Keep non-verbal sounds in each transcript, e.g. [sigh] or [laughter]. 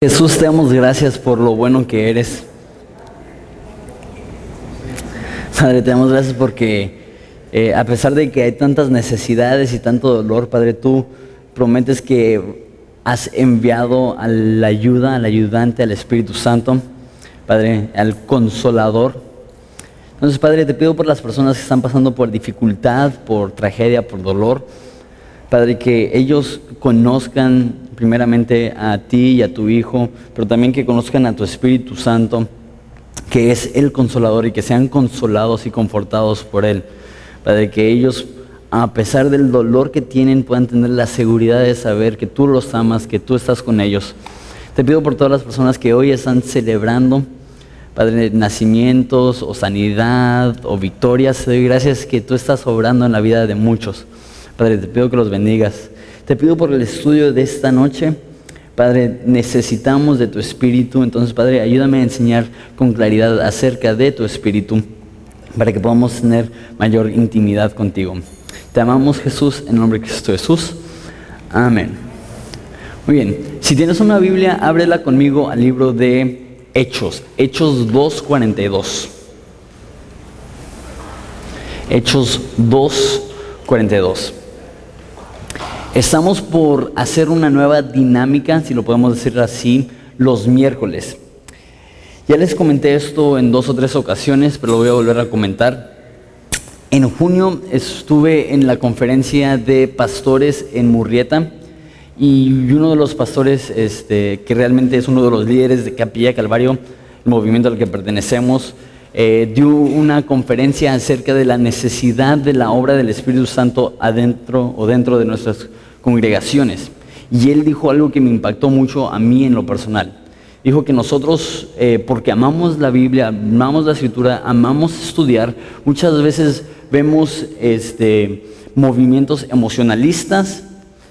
Jesús, te damos gracias por lo bueno que eres. Padre, te damos gracias porque eh, a pesar de que hay tantas necesidades y tanto dolor, Padre, tú prometes que has enviado a la ayuda, al ayudante, al Espíritu Santo, Padre, al consolador. Entonces, Padre, te pido por las personas que están pasando por dificultad, por tragedia, por dolor, Padre, que ellos conozcan primeramente a ti y a tu Hijo, pero también que conozcan a tu Espíritu Santo, que es el consolador y que sean consolados y confortados por Él. Padre, que ellos, a pesar del dolor que tienen, puedan tener la seguridad de saber que tú los amas, que tú estás con ellos. Te pido por todas las personas que hoy están celebrando, Padre, nacimientos o sanidad o victorias. Te doy gracias que tú estás obrando en la vida de muchos. Padre, te pido que los bendigas. Te pido por el estudio de esta noche. Padre, necesitamos de tu espíritu. Entonces, Padre, ayúdame a enseñar con claridad acerca de tu espíritu para que podamos tener mayor intimidad contigo. Te amamos, Jesús, en nombre de Cristo Jesús. Amén. Muy bien, si tienes una Biblia, ábrela conmigo al libro de Hechos, Hechos 2.42. Hechos 2.42. Estamos por hacer una nueva dinámica, si lo podemos decir así, los miércoles. Ya les comenté esto en dos o tres ocasiones, pero lo voy a volver a comentar. En junio estuve en la conferencia de pastores en Murrieta y uno de los pastores, este, que realmente es uno de los líderes de Capilla Calvario, el movimiento al que pertenecemos, eh, dio una conferencia acerca de la necesidad de la obra del Espíritu Santo adentro o dentro de nuestras congregaciones. Y él dijo algo que me impactó mucho a mí en lo personal. Dijo que nosotros, eh, porque amamos la Biblia, amamos la escritura, amamos estudiar, muchas veces vemos este, movimientos emocionalistas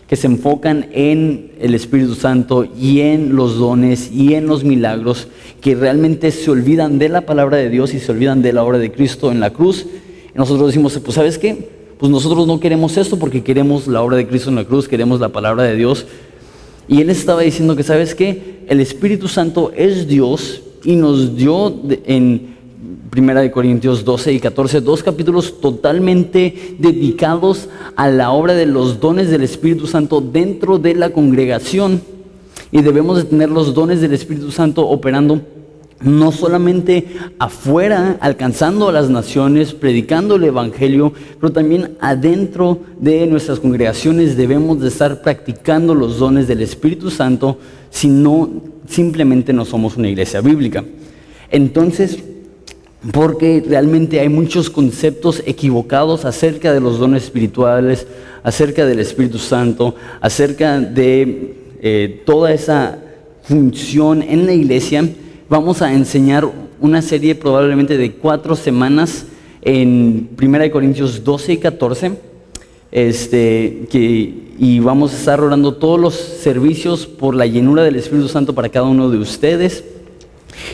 que se enfocan en el Espíritu Santo y en los dones y en los milagros, que realmente se olvidan de la palabra de Dios y se olvidan de la obra de Cristo en la cruz. Y nosotros decimos, pues sabes qué, pues nosotros no queremos esto porque queremos la obra de Cristo en la cruz, queremos la palabra de Dios. Y él estaba diciendo que, ¿sabes qué? El Espíritu Santo es Dios y nos dio en Primera de Corintios 12 y 14, dos capítulos totalmente dedicados a la obra de los dones del Espíritu Santo dentro de la congregación. Y debemos de tener los dones del Espíritu Santo operando no solamente afuera, alcanzando a las naciones, predicando el Evangelio, pero también adentro de nuestras congregaciones debemos de estar practicando los dones del Espíritu Santo, si no, simplemente no somos una iglesia bíblica. Entonces, porque realmente hay muchos conceptos equivocados acerca de los dones espirituales, acerca del Espíritu Santo, acerca de eh, toda esa función en la iglesia. Vamos a enseñar una serie probablemente de cuatro semanas en 1 Corintios 12 y 14. Este, que, y vamos a estar orando todos los servicios por la llenura del Espíritu Santo para cada uno de ustedes.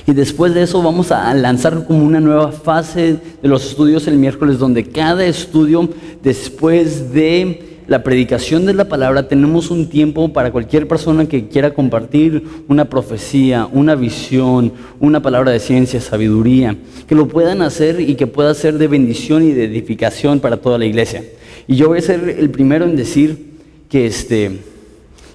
Y después de eso vamos a lanzar como una nueva fase de los estudios el miércoles, donde cada estudio, después de la predicación de la palabra, tenemos un tiempo para cualquier persona que quiera compartir una profecía, una visión, una palabra de ciencia, sabiduría, que lo puedan hacer y que pueda ser de bendición y de edificación para toda la iglesia. Y yo voy a ser el primero en decir que este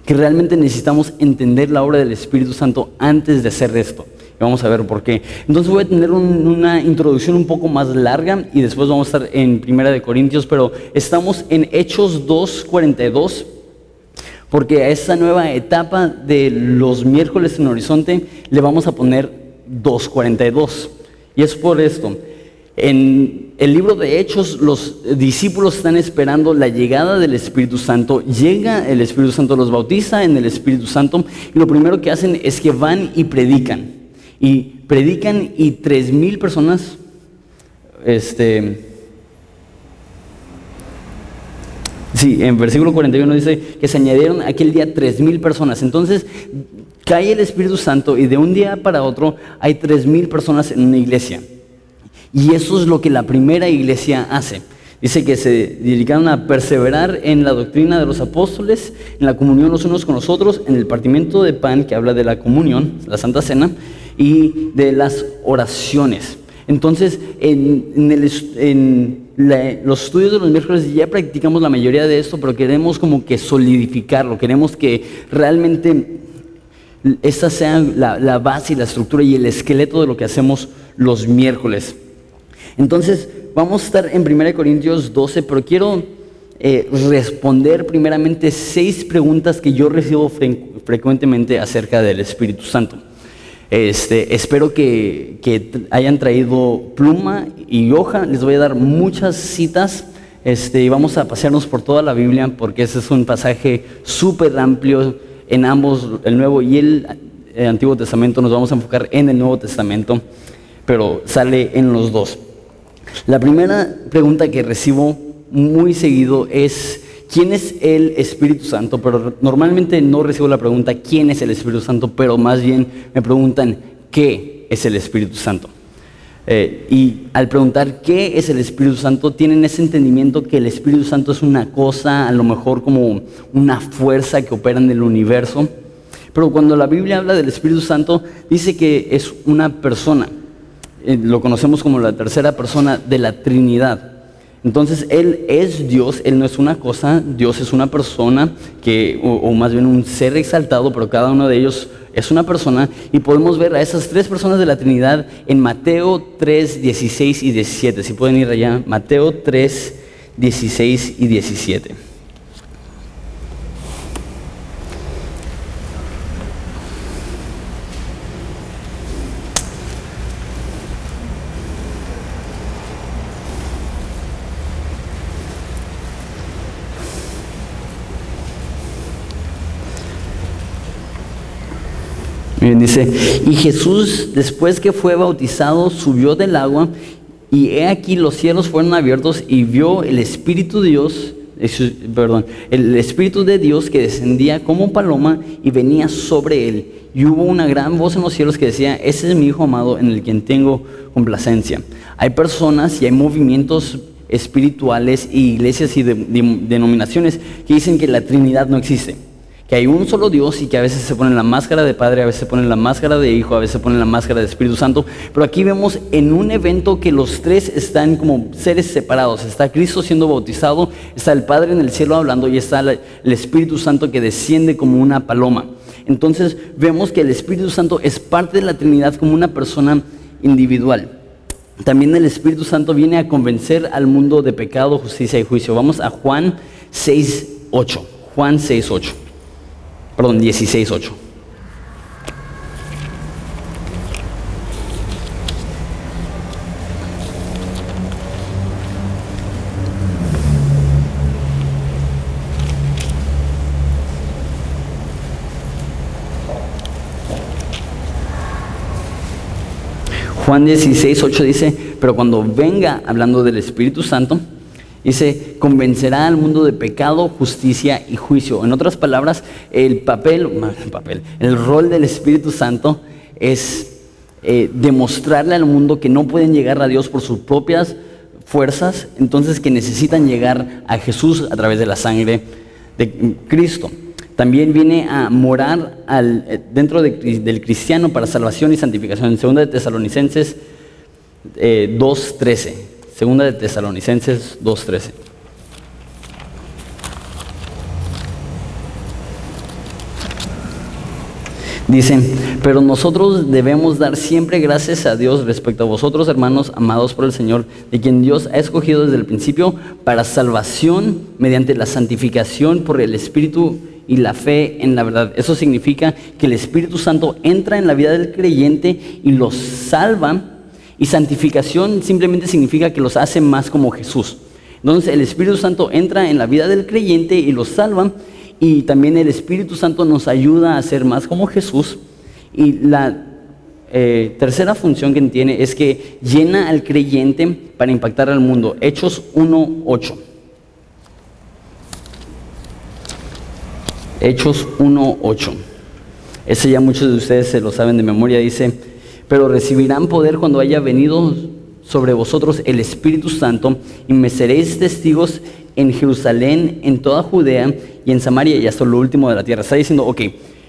que realmente necesitamos entender la obra del Espíritu Santo antes de hacer esto. Vamos a ver por qué. Entonces voy a tener una introducción un poco más larga y después vamos a estar en Primera de Corintios, pero estamos en Hechos 2.42 porque a esta nueva etapa de los miércoles en Horizonte le vamos a poner 2.42. Y es por esto. En el libro de Hechos los discípulos están esperando la llegada del Espíritu Santo. Llega el Espíritu Santo, los bautiza en el Espíritu Santo y lo primero que hacen es que van y predican y predican y tres mil personas, este, sí, en versículo 41 dice que se añadieron aquel día tres mil personas. Entonces cae el Espíritu Santo y de un día para otro hay tres mil personas en una iglesia. Y eso es lo que la primera iglesia hace. Dice que se dedicaron a perseverar en la doctrina de los apóstoles, en la comunión los unos con los otros, en el partimiento de pan, que habla de la comunión, la Santa Cena, y de las oraciones. Entonces, en, los estudios de los miércoles ya practicamos la mayoría de esto, pero queremos como que solidificarlo, queremos que realmente esta sea la, la base y la estructura y el esqueleto de lo que hacemos los miércoles. Entonces, vamos a estar en 1 Corintios 12, pero quiero eh, responder primeramente seis preguntas que yo recibo frecuentemente acerca del Espíritu Santo. Este, espero que, hayan traído pluma y hoja. Les voy a dar muchas citas este, y vamos a pasearnos por toda la Biblia porque ese es un pasaje súper amplio en ambos, el Nuevo y el, Antiguo Testamento. Nos vamos a enfocar en el Nuevo Testamento, pero sale en los dos. La primera pregunta que recibo muy seguido es, ¿quién es el Espíritu Santo? Pero normalmente no recibo la pregunta ¿quién es el Espíritu Santo? Pero más bien me preguntan ¿qué es el Espíritu Santo? Eh, y al preguntar qué es el Espíritu Santo, tienen ese entendimiento que el Espíritu Santo es una cosa, a lo mejor como una fuerza que opera en el universo. Pero cuando la Biblia habla del Espíritu Santo, dice que es una persona. Eh, lo conocemos como la tercera persona de la Trinidad. Entonces Él es Dios, Él no es una cosa, Dios es una persona, que, o, más bien un ser exaltado, pero cada uno de ellos es una persona. Y podemos ver a esas tres personas de la Trinidad en Mateo 3, 16 y 17. Si pueden ir allá, Mateo 3, 16 y 17. Dice, y Jesús después que fue bautizado subió del agua y he aquí los cielos fueron abiertos y vio el Espíritu de Dios, perdón, el Espíritu de Dios que descendía como paloma y venía sobre él. Y hubo una gran voz en los cielos que decía, ese es mi Hijo amado en el quien tengo complacencia. Hay personas y hay movimientos espirituales y iglesias y denominaciones que dicen que la Trinidad no existe que hay un solo Dios y que a veces se pone la máscara de Padre, a veces se pone la máscara de Hijo, a veces se pone la máscara de Espíritu Santo. Pero aquí vemos en un evento que los tres están como seres separados. Está Cristo siendo bautizado, está el Padre en el cielo hablando y está el Espíritu Santo que desciende como una paloma. Entonces vemos que el Espíritu Santo es parte de la Trinidad como una persona individual. También el Espíritu Santo viene a convencer al mundo de pecado, justicia y juicio. Vamos a Juan 6.8. Juan 6.8 perdón, 16.8. Juan 16, 8 dice, pero cuando venga hablando del Espíritu Santo, Dice, convencerá al mundo de pecado, justicia y juicio. En otras palabras, el papel, el, papel, el rol del Espíritu Santo es eh, demostrarle al mundo que no pueden llegar a Dios por sus propias fuerzas, entonces que necesitan llegar a Jesús a través de la sangre de Cristo. También viene a morar al, eh, dentro del cristiano para salvación y santificación. En 2 de Tesalonicenses 2.13. Segunda de Tesalonicenses 2.13. Dicen, pero nosotros debemos dar siempre gracias a Dios respecto a vosotros, hermanos amados por el Señor, de quien Dios ha escogido desde el principio para salvación mediante la santificación por el Espíritu y la fe en la verdad. Eso significa que el Espíritu Santo entra en la vida del creyente y los salva y santificación simplemente significa que los hace más como Jesús. Entonces el Espíritu Santo entra en la vida del creyente y los salva. Y también el Espíritu Santo nos ayuda a ser más como Jesús. Y la eh, tercera función que tiene es que llena al creyente para impactar al mundo. Hechos 1.8. Hechos 1.8. Ese ya muchos de ustedes se lo saben de memoria. Dice, pero recibirán poder cuando haya venido sobre vosotros el Espíritu Santo y me seréis testigos en Jerusalén, en toda Judea y en Samaria y hasta lo último de la tierra. Está diciendo, ok,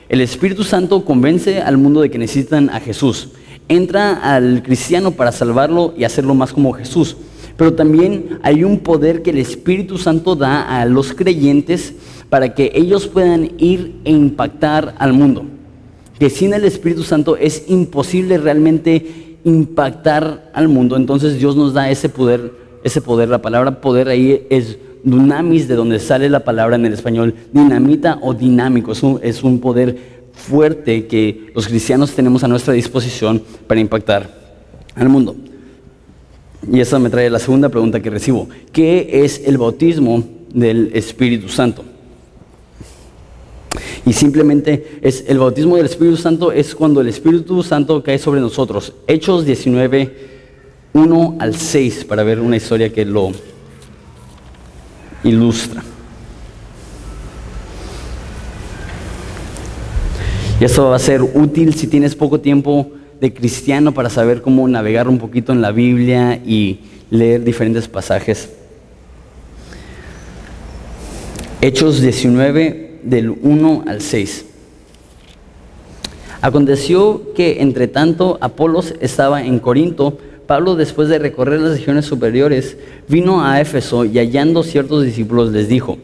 el Espíritu Santo convence al mundo de que necesitan a Jesús. Entra al cristiano para salvarlo y hacerlo más como Jesús. Pero también hay un poder que el Espíritu Santo da a los creyentes para que ellos puedan ir e impactar al mundo. Que sin el Espíritu Santo es imposible realmente impactar al mundo. Entonces Dios nos da ese poder, ese poder. La palabra poder ahí es dunamis, de donde sale la palabra en el español dinamita o dinámico. Es un, es un poder fuerte que los cristianos tenemos a nuestra disposición para impactar al mundo. Y eso me trae la segunda pregunta que recibo. ¿Qué es el bautismo del Espíritu Santo? Y simplemente es el bautismo del Espíritu Santo es cuando el Espíritu Santo cae sobre nosotros. Hechos 19, 1 al 6, para ver una historia que lo ilustra. Y eso va a ser útil si tienes poco tiempo de cristiano para saber cómo navegar un poquito en la Biblia y leer diferentes pasajes. Hechos 19 del 1 al 6. Aconteció que entre tanto Apolos estaba en Corinto, Pablo después de recorrer las regiones superiores vino a Éfeso y hallando ciertos discípulos les dijo,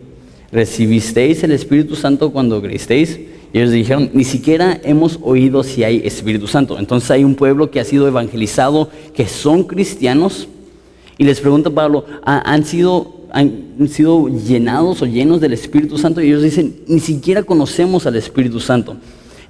¿recibisteis el Espíritu Santo cuando creísteis? Y ellos dijeron, ni siquiera hemos oído si hay Espíritu Santo. Entonces hay un pueblo que ha sido evangelizado, que son cristianos. Y les pregunta Pablo, ¿han sido, ¿han sido llenados o llenos del Espíritu Santo? Y ellos dicen, ni siquiera conocemos al Espíritu Santo.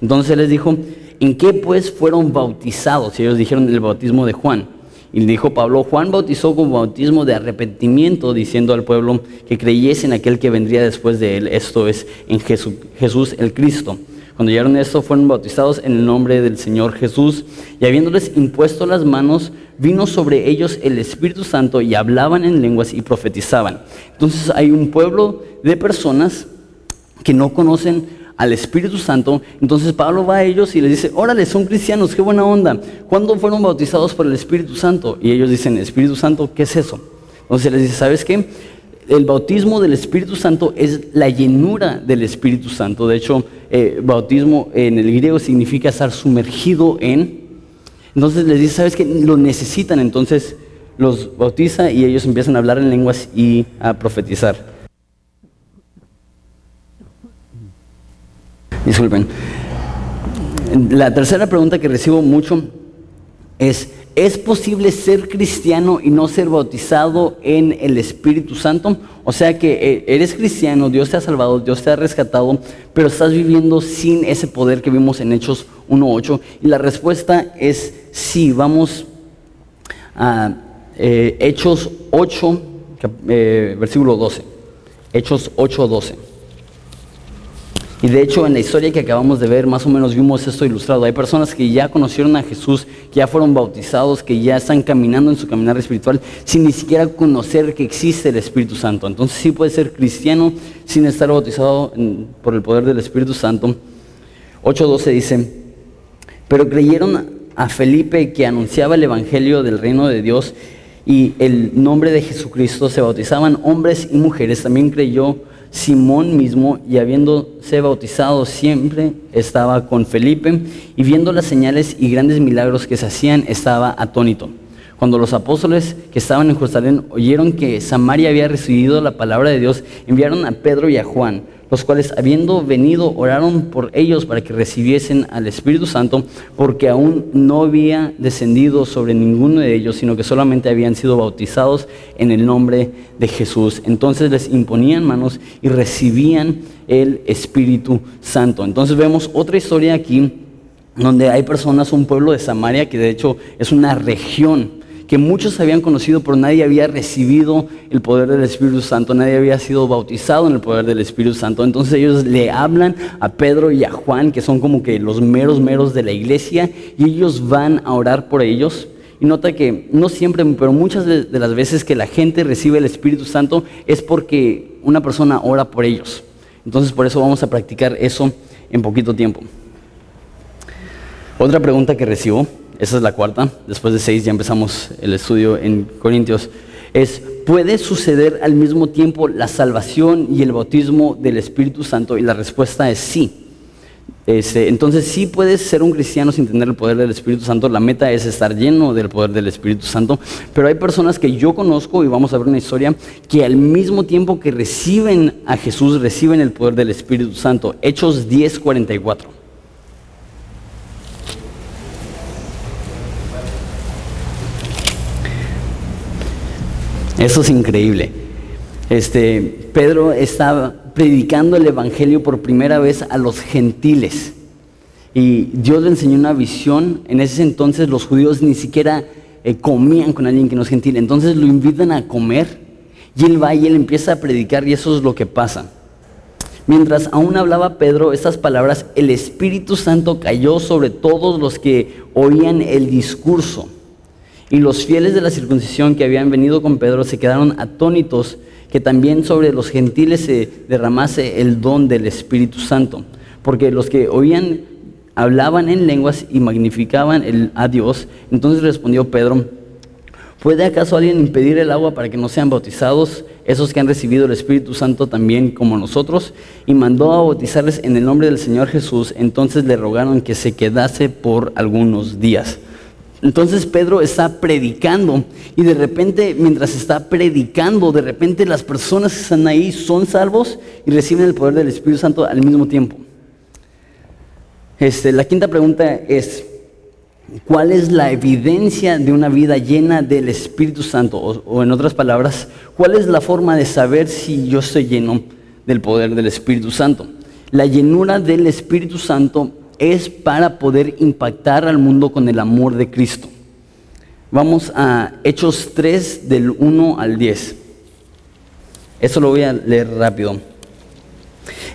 Entonces él les dijo, ¿en qué pues fueron bautizados? Y ellos dijeron, el bautismo de Juan. Y dijo Pablo, Juan bautizó con bautismo de arrepentimiento, diciendo al pueblo que creyese en aquel que vendría después de él, esto es, en Jesús el Cristo. Cuando llegaron esto, fueron bautizados en el nombre del Señor Jesús, y habiéndoles impuesto las manos, vino sobre ellos el Espíritu Santo y hablaban en lenguas y profetizaban. Entonces hay un pueblo de personas que no conocen al Espíritu Santo. Entonces Pablo va a ellos y les dice, órale, son cristianos, qué buena onda. ¿Cuándo fueron bautizados por el Espíritu Santo? Y ellos dicen, Espíritu Santo, ¿qué es eso? Entonces les dice, ¿sabes qué? El bautismo del Espíritu Santo es la llenura del Espíritu Santo. De hecho, eh, bautismo en el griego significa estar sumergido en. Entonces les dice, ¿sabes qué? Lo necesitan. Entonces los bautiza y ellos empiezan a hablar en lenguas y a profetizar. Disculpen. La tercera pregunta que recibo mucho es, ¿es posible ser cristiano y no ser bautizado en el Espíritu Santo? O sea que eh, eres cristiano, Dios te ha salvado, Dios te ha rescatado, pero estás viviendo sin ese poder que vimos en Hechos 1.8. Y la respuesta es sí. Vamos a eh, Hechos 8, eh, versículo 12. Hechos 8, 12. Y de hecho en la historia que acabamos de ver más o menos vimos esto ilustrado. Hay personas que ya conocieron a Jesús, ya fueron bautizados, que ya están caminando en su caminar espiritual sin ni siquiera conocer que existe el Espíritu Santo. Entonces sí puede ser cristiano sin estar bautizado por el poder del Espíritu Santo. 8.12 dice, pero creyeron a Felipe que anunciaba el Evangelio del reino de Dios y el nombre de Jesucristo se bautizaban hombres y mujeres. También creyó Simón mismo, y habiéndose bautizado siempre, estaba con Felipe, y viendo las señales y grandes milagros que se hacían, estaba atónito. Cuando los apóstoles que estaban en Jerusalén oyeron que Samaria había recibido la palabra de Dios, enviaron a Pedro y a Juan los cuales habiendo venido oraron por ellos para que recibiesen al Espíritu Santo, porque aún no había descendido sobre ninguno de ellos, sino que solamente habían sido bautizados en el nombre de Jesús. Entonces les imponían manos y recibían el Espíritu Santo. Entonces vemos otra historia aquí donde hay personas, un pueblo de Samaria, que de hecho es una región que muchos habían conocido, pero nadie había recibido el poder del Espíritu Santo, nadie había sido bautizado en el poder del Espíritu Santo. Entonces ellos le hablan a Pedro y a Juan, que son como que los meros meros de la iglesia, y ellos van a orar por ellos. Y nota que no siempre, pero muchas de las veces que la gente recibe el Espíritu Santo es porque una persona ora por ellos. Entonces por eso vamos a practicar eso en poquito tiempo. Otra pregunta que recibo esa es la cuarta, después de seis ya empezamos el estudio en Corintios, es, ¿puede suceder al mismo tiempo la salvación y el bautismo del Espíritu Santo? Y la respuesta es sí. Este, entonces sí puedes ser un cristiano sin tener el poder del Espíritu Santo. La meta es estar lleno del poder del Espíritu Santo. Pero hay personas que yo conozco, y vamos a ver una historia, que al mismo tiempo que reciben a Jesús, reciben el poder del Espíritu Santo. Hechos 10:44. Eso es increíble. Este, Pedro estaba predicando el Evangelio por primera vez a los gentiles. Y Dios le enseñó una visión. En ese entonces los judíos ni siquiera eh, comían con alguien que no es gentil. Entonces lo invitan a comer y él va y él empieza a predicar y eso es lo que pasa. Mientras aún hablaba Pedro estas palabras, el Espíritu Santo cayó sobre todos los que oían el discurso. Y los fieles de la circuncisión que habían venido con Pedro se quedaron atónitos que también sobre los gentiles se derramase el don del Espíritu Santo, porque los que oían hablaban en lenguas y magnificaban a Dios. Entonces respondió Pedro, ¿puede acaso alguien impedir el agua para que no sean bautizados esos que han recibido el Espíritu Santo también como nosotros? Y mandó a bautizarles en el nombre del Señor Jesús. Entonces le rogaron que se quedase por algunos días. Entonces Pedro está predicando y de repente, mientras está predicando, de repente las personas que están ahí son salvos y reciben el poder del Espíritu Santo al mismo tiempo. Este, la quinta pregunta es, ¿cuál es la evidencia de una vida llena del Espíritu Santo? o en otras palabras, ¿cuál es la forma de saber si yo estoy lleno del poder del Espíritu Santo? La llenura del Espíritu Santo es para poder impactar al mundo con el amor de Cristo. Vamos a Hechos 3 del 1 al 10. Eso lo voy a leer rápido.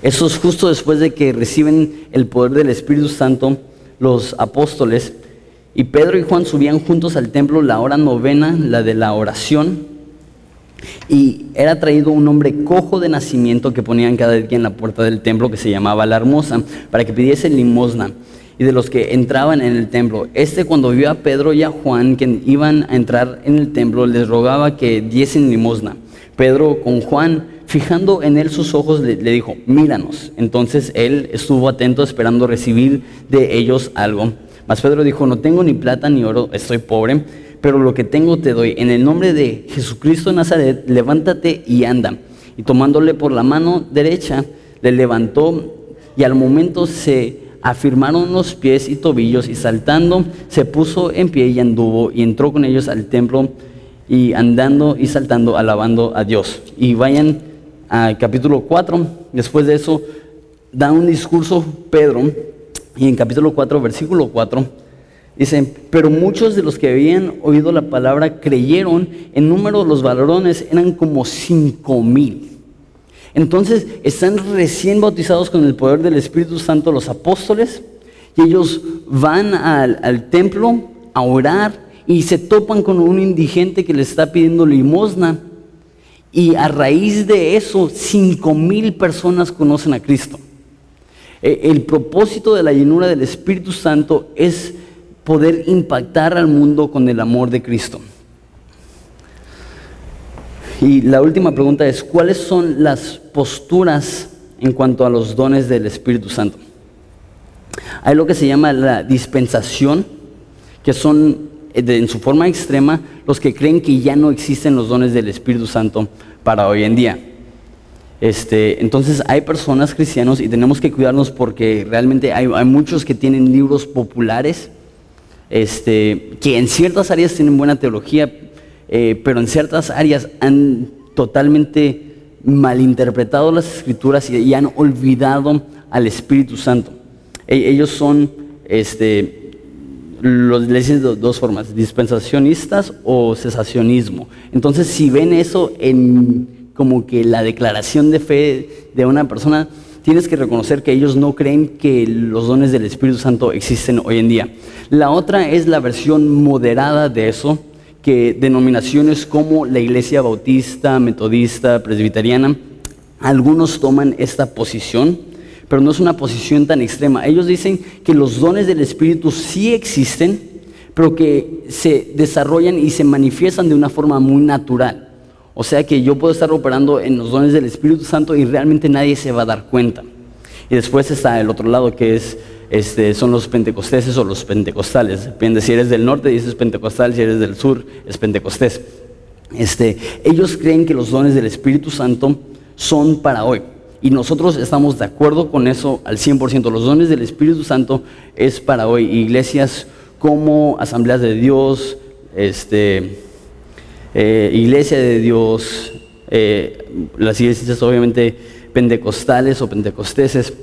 Eso es justo después de que reciben el poder del Espíritu Santo los apóstoles y Pedro y Juan subían juntos al templo la hora novena, la de la oración, y era traído un hombre cojo de nacimiento que ponían cada día en la puerta del templo que se llamaba la hermosa, para que pidiese limosna. Y de los que entraban en el templo, este cuando vio a Pedro y a Juan que iban a entrar en el templo, les rogaba que diesen limosna. Pedro con Juan, fijando en él sus ojos, le, le dijo, míranos. Entonces él estuvo atento esperando recibir de ellos algo. Mas Pedro dijo, no tengo ni plata ni oro, estoy pobre pero lo que tengo te doy. En el nombre de Jesucristo de Nazaret, levántate y anda. Y tomándole por la mano derecha, le levantó y al momento se afirmaron los pies y tobillos y saltando se puso en pie y anduvo y entró con ellos al templo y andando y saltando, alabando a Dios. Y vayan al capítulo 4, después de eso da un discurso Pedro y en capítulo 4, versículo 4 Dicen, pero muchos de los que habían oído la palabra creyeron, en número los varones eran como cinco mil. Entonces están recién bautizados con el poder del Espíritu Santo los apóstoles y ellos van al, templo a orar y se topan con un indigente que les está pidiendo limosna. Y a raíz de eso, cinco mil personas conocen a Cristo. E, el propósito de la llenura del Espíritu Santo es poder impactar al mundo con el amor de Cristo. Y la última pregunta es, ¿cuáles son las posturas en cuanto a los dones del Espíritu Santo? Hay lo que se llama la dispensación, que son eh, en su forma extrema los que creen que ya no existen los dones del Espíritu Santo para hoy en día. Este, entonces hay personas cristianos y tenemos que cuidarnos porque realmente hay, hay muchos que tienen libros populares este, que en ciertas áreas tienen buena teología, eh, pero en ciertas áreas han totalmente malinterpretado las escrituras y, han olvidado al Espíritu Santo. E, ellos son, este, los, dicen de dos formas, dispensacionistas o cesacionismo. Entonces, si ven eso en como que la declaración de fe de una persona, tienes que reconocer que ellos no creen que los dones del Espíritu Santo existen hoy en día. La otra es la versión moderada de eso, que denominaciones como la Iglesia Bautista, Metodista, Presbiteriana, algunos toman esta posición, pero no es una posición tan extrema. Ellos dicen que los dones del Espíritu sí existen, pero que se desarrollan y se manifiestan de una forma muy natural. O sea que yo puedo estar operando en los dones del Espíritu Santo y realmente nadie se va a dar cuenta. Y después está el otro lado que es, este, son los pentecosteses o los pentecostales. Depende si eres del norte dices pentecostal, si eres del sur es pentecostés. Este, ellos creen que los dones del Espíritu Santo son para hoy. Y nosotros estamos de acuerdo con eso al 100%. Los dones del Espíritu Santo es para hoy. Iglesias como Asambleas de Dios, este, eh, Iglesia de Dios, eh, las iglesias obviamente pentecostales o pentecosteses,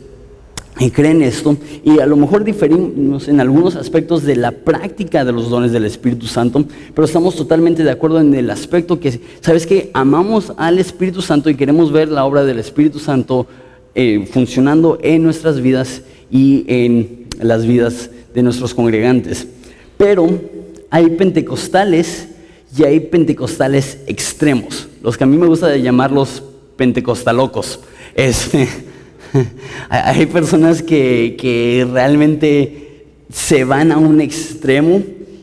y creen esto, y a lo mejor diferimos en algunos aspectos de la práctica de los dones del Espíritu Santo, pero estamos totalmente de acuerdo en el aspecto que, ¿sabes que Amamos al Espíritu Santo y queremos ver la obra del Espíritu Santo eh, funcionando en nuestras vidas y en las vidas de nuestros congregantes. Pero hay pentecostales y hay pentecostales extremos, los que a mí me gusta llamarlos pentecostalocos. Este, [laughs] hay personas que, que realmente se van a un extremo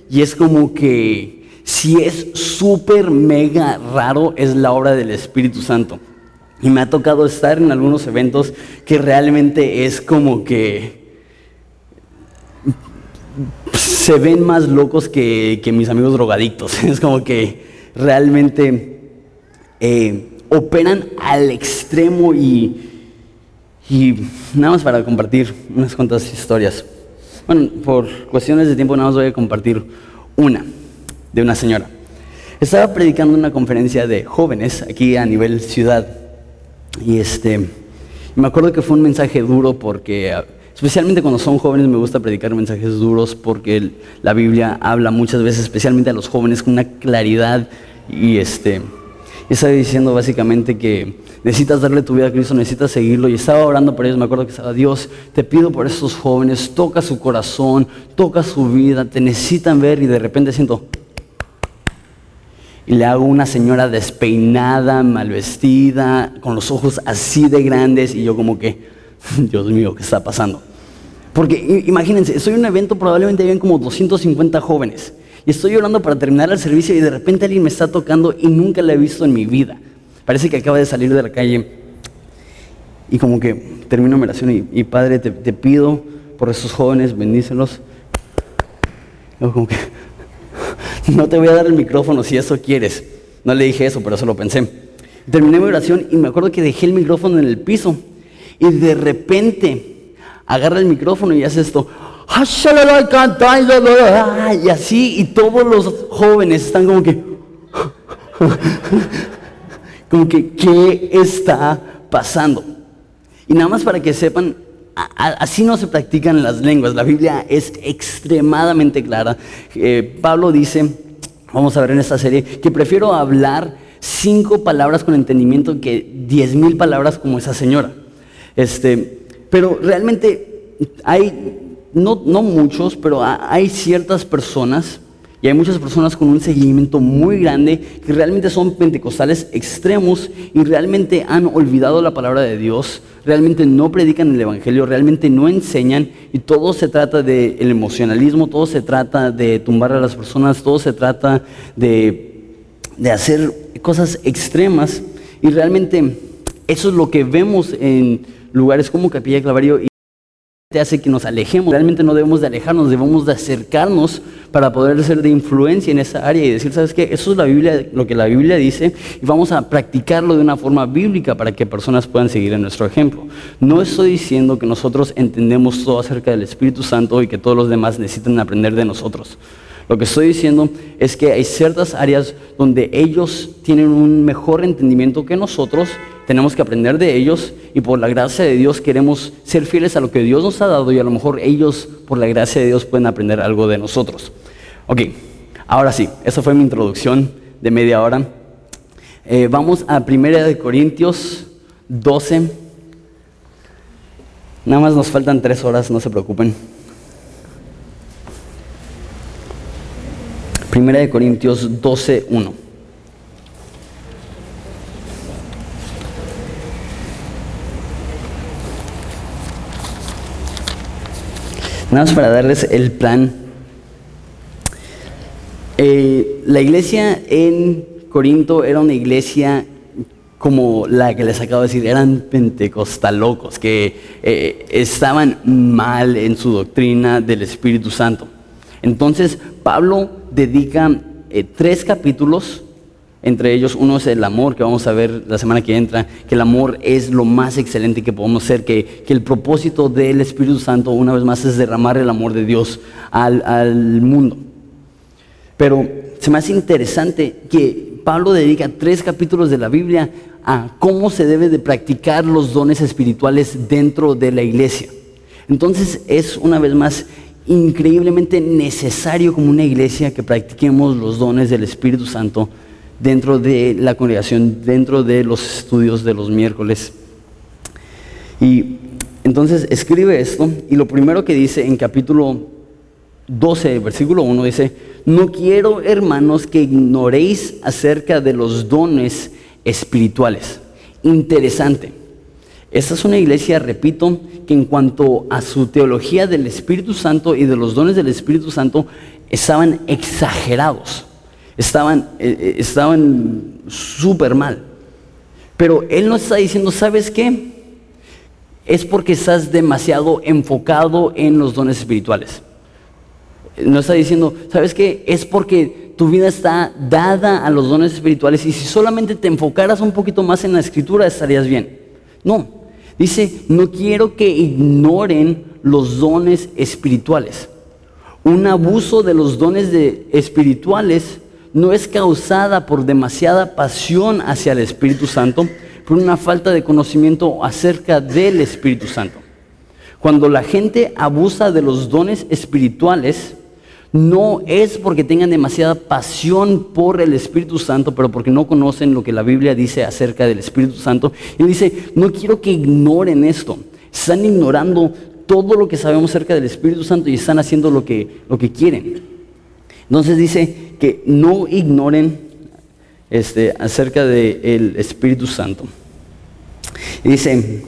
y es como que si es súper mega raro es la obra del Espíritu Santo. Y me ha tocado estar en algunos eventos que realmente es como que se ven más locos que, mis amigos drogadictos. [laughs] Es como que realmente eh, operan al extremo y, y nada más para compartir unas cuantas historias. Bueno, por cuestiones de tiempo nada más voy a compartir una de una señora. Estaba predicando una conferencia de jóvenes aquí a nivel ciudad y este me acuerdo que fue un mensaje duro porque Especialmente cuando son jóvenes me gusta predicar mensajes duros porque la Biblia habla muchas veces, especialmente a los jóvenes, con una claridad y este, estaba diciendo básicamente que necesitas darle tu vida a Cristo, necesitas seguirlo. Y estaba orando por ellos, me acuerdo que estaba, Dios, te pido por estos jóvenes, toca su corazón, toca su vida, te necesitan ver y de repente siento, y le hago una señora despeinada, mal vestida, con los ojos así de grandes y yo como que, [laughs] Dios mío, ¿qué está pasando? Porque imagínense, estoy en un evento, probablemente habían como 250 jóvenes. Y estoy llorando para terminar el servicio y de repente alguien me está tocando y nunca la he visto en mi vida. Parece que acaba de salir de la calle. Y como que termino mi oración y, Padre, te, pido por esos jóvenes, bendícelos. como que, [laughs] no te voy a dar el micrófono si eso quieres. No le dije eso, pero eso lo pensé. Terminé mi oración y me acuerdo que dejé el micrófono en el piso. Y de repente agarra el micrófono y hace esto. Y así, y todos los jóvenes están como que, [laughs] como que, ¿qué está pasando? Y nada más para que sepan, así no se practican las lenguas. La Biblia es extremadamente clara. Eh, Pablo dice, vamos a ver en esta serie, que prefiero hablar cinco palabras con entendimiento que diez mil palabras como esa señora. Este, pero realmente hay, no, no muchos, pero hay ciertas personas y hay muchas personas con un seguimiento muy grande que realmente son pentecostales extremos y realmente han olvidado la palabra de Dios, realmente no predican el Evangelio, realmente no enseñan y todo se trata del emocionalismo, todo se trata de tumbar a las personas, todo se trata de, de hacer cosas extremas y realmente eso es lo que vemos en lugares como Capilla Clavario y te hace que nos alejemos. Realmente no debemos de alejarnos, debemos de acercarnos para poder ser de influencia en esa área y decir, ¿sabes qué? Eso es la Biblia, lo que la Biblia dice y vamos a practicarlo de una forma bíblica para que personas puedan seguir en nuestro ejemplo. No estoy diciendo que nosotros entendemos todo acerca del Espíritu Santo y que todos los demás necesitan aprender de nosotros. Lo que estoy diciendo es que hay ciertas áreas donde ellos tienen un mejor entendimiento que nosotros tenemos que aprender de ellos y por la gracia de Dios queremos ser fieles a lo que Dios nos ha dado y a lo mejor ellos por la gracia de Dios pueden aprender algo de nosotros. Ok, ahora sí, esa fue mi introducción de media hora. Eh, vamos a 1 de Corintios 12. Nada más nos faltan tres horas, no se preocupen. Primera de Corintios 12, 1. Para darles el plan. Eh, la iglesia en Corinto era una iglesia como la que les acabo de decir, eran pentecostalocos, que eh, estaban mal en su doctrina del Espíritu Santo. Entonces, Pablo dedica eh, tres capítulos, entre ellos uno es el amor, que vamos a ver la semana que entra, que el amor es lo más excelente que podemos ser, que, el propósito del Espíritu Santo, una vez más, es derramar el amor de Dios al, al mundo. Pero se me hace interesante que Pablo dedica tres capítulos de la Biblia a cómo se debe de practicar los dones espirituales dentro de la iglesia. Entonces es una vez más increíblemente necesario como una iglesia que practiquemos los dones del Espíritu Santo dentro de la congregación, dentro de los estudios de los miércoles. Y entonces escribe esto y lo primero que dice en capítulo 12, versículo 1 dice, no quiero hermanos que ignoréis acerca de los dones espirituales. Interesante. Esta es una iglesia, repito, que en cuanto a su teología del Espíritu Santo y de los dones del Espíritu Santo, estaban exagerados, estaban eh, eh, estaban súper mal. Pero él no está diciendo, ¿sabes qué? Es porque estás demasiado enfocado en los dones espirituales. No está diciendo, ¿sabes qué? Es porque tu vida está dada a los dones espirituales y si solamente te enfocaras un poquito más en la escritura estarías bien. No, dice, no quiero que ignoren los dones espirituales. Un abuso de los dones espirituales no es causada por demasiada pasión hacia el Espíritu Santo, por una falta de conocimiento acerca del Espíritu Santo. Cuando la gente abusa de los dones espirituales, no es porque tengan demasiada pasión por el Espíritu Santo, pero porque no conocen lo que la Biblia dice acerca del Espíritu Santo. Y dice, no quiero que ignoren esto. Están ignorando todo lo que sabemos acerca del Espíritu Santo y están haciendo lo que, lo que quieren. Entonces dice que no ignoren este, acerca del Espíritu Santo. Dice,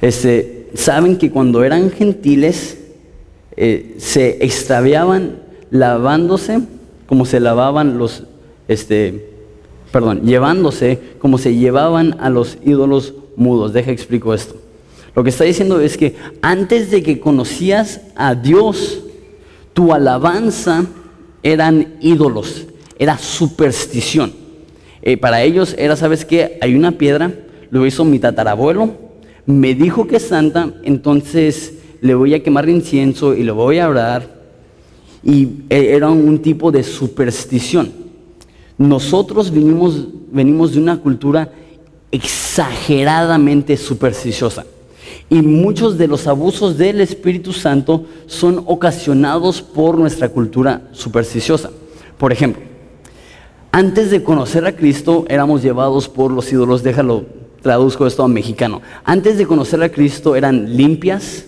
este, saben que cuando eran gentiles, eh, se extraviaban lavándose como se lavaban los, este, perdón, llevándose como se llevaban a los ídolos mudos. Deja explico esto. Lo que está diciendo es que antes de que conocías a Dios, tu alabanza eran ídolos, era superstición. Eh, para ellos era, ¿sabes qué? Hay una piedra, lo hizo mi tatarabuelo, me dijo que es santa, entonces le voy a quemar incienso y le voy a orar. Y e, era un tipo de superstición. Nosotros venimos de una cultura exageradamente supersticiosa. Y muchos de los abusos del Espíritu Santo son ocasionados por nuestra cultura supersticiosa. Por ejemplo, antes de conocer a Cristo éramos llevados por los ídolos, déjalo, traduzco esto a mexicano. Antes de conocer a Cristo eran limpias,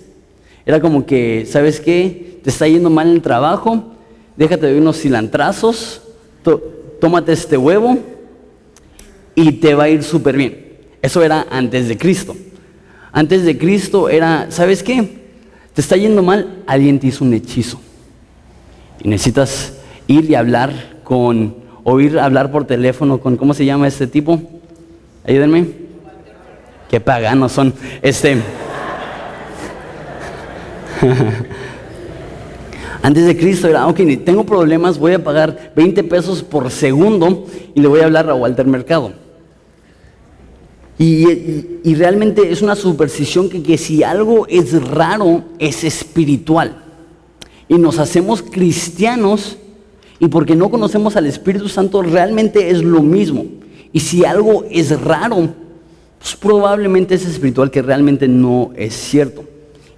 era como que, ¿sabes qué? Te está yendo mal el trabajo, déjate de unos cilantrazos, tómate este huevo y te va a ir súper bien. Eso era antes de Cristo. Antes de Cristo era, ¿sabes qué? Te está yendo mal, alguien te hizo un hechizo. Y necesitas ir y hablar con, o ir a hablar por teléfono con, ¿cómo se llama este tipo? Ayúdenme. Qué paganos son. Este. [laughs] Antes de Cristo era, ok, tengo problemas, voy a pagar 20 pesos por segundo y le voy a hablar a Walter Mercado. Y, realmente es una superstición que, si algo es raro, es espiritual. Y nos hacemos cristianos y porque no conocemos al Espíritu Santo, realmente es lo mismo. Y si algo es raro, pues probablemente es espiritual que realmente no es cierto.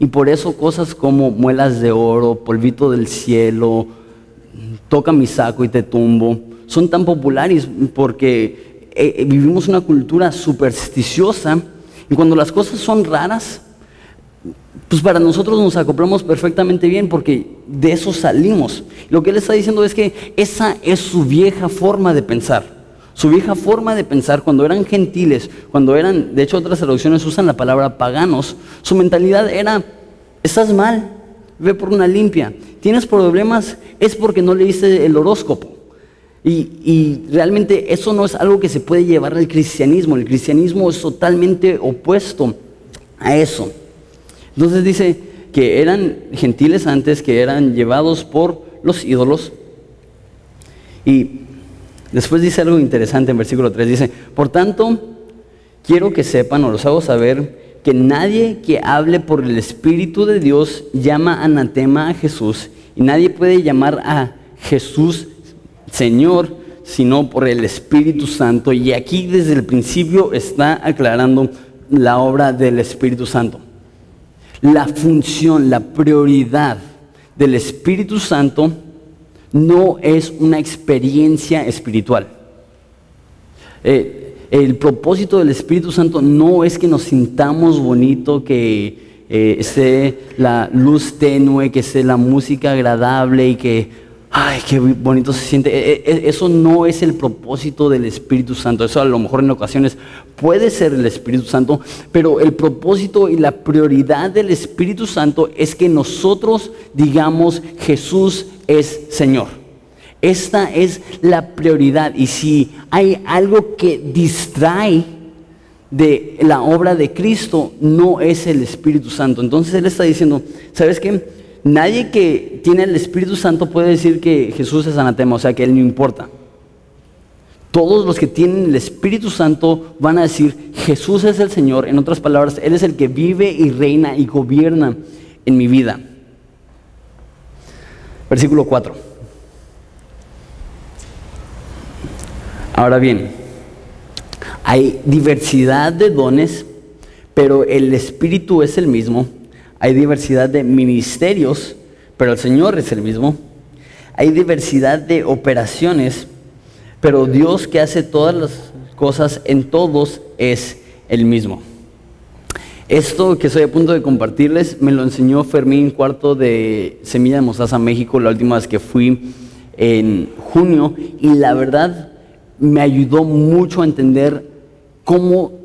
Y por eso cosas como muelas de oro, polvito del cielo, toca mi saco y te tumbo, son tan populares porque eh, eh, vivimos una cultura supersticiosa y cuando las cosas son raras, pues para nosotros nos acoplamos perfectamente bien porque de eso salimos. Lo que él está diciendo es que esa es su vieja forma de pensar. Su vieja forma de pensar, cuando eran gentiles, cuando eran, de hecho otras traducciones usan la palabra paganos, su mentalidad era, estás mal, ve por una limpia. Tienes problemas, es porque no leíste el horóscopo. Y, realmente eso no es algo que se puede llevar al cristianismo. El cristianismo es totalmente opuesto a eso. Entonces dice que eran gentiles antes, que eran llevados por los ídolos. Y después dice algo interesante en versículo 3. Dice, por tanto, quiero que sepan o los hago saber que nadie que hable por el Espíritu de Dios llama anatema a Jesús y nadie puede llamar a Jesús Señor sino por el Espíritu Santo. Y aquí desde el principio está aclarando la obra del Espíritu Santo. La función, la prioridad del Espíritu Santo no es una experiencia espiritual. Eh, el propósito del Espíritu Santo no es que nos sintamos bonito, que eh, esté la luz tenue, que esté la música agradable y que, ay, qué bonito se siente. E, e, eso no es el propósito del Espíritu Santo. Eso a lo mejor en ocasiones puede ser el Espíritu Santo, pero el propósito y la prioridad del Espíritu Santo es que nosotros digamos Jesús es Señor. Esta es la prioridad. Y si hay algo que distrae de la obra de Cristo, no es el Espíritu Santo. Entonces Él está diciendo, ¿sabes qué? Nadie que tiene el Espíritu Santo puede decir que Jesús es anatema, o sea que Él no importa. Todos los que tienen el Espíritu Santo van a decir, Jesús es el Señor. En otras palabras, Él es el que vive y reina y gobierna en mi vida. Versículo 4. Ahora bien, hay diversidad de dones, pero el Espíritu es el mismo. Hay diversidad de ministerios, pero el Señor es el mismo. Hay diversidad de operaciones, pero Dios que hace todas las cosas en todos es el mismo. Esto que estoy a punto de compartirles me lo enseñó Fermín Cuarto de Semilla de Mostaza México la última vez que fui en junio y la verdad me ayudó mucho a entender cómo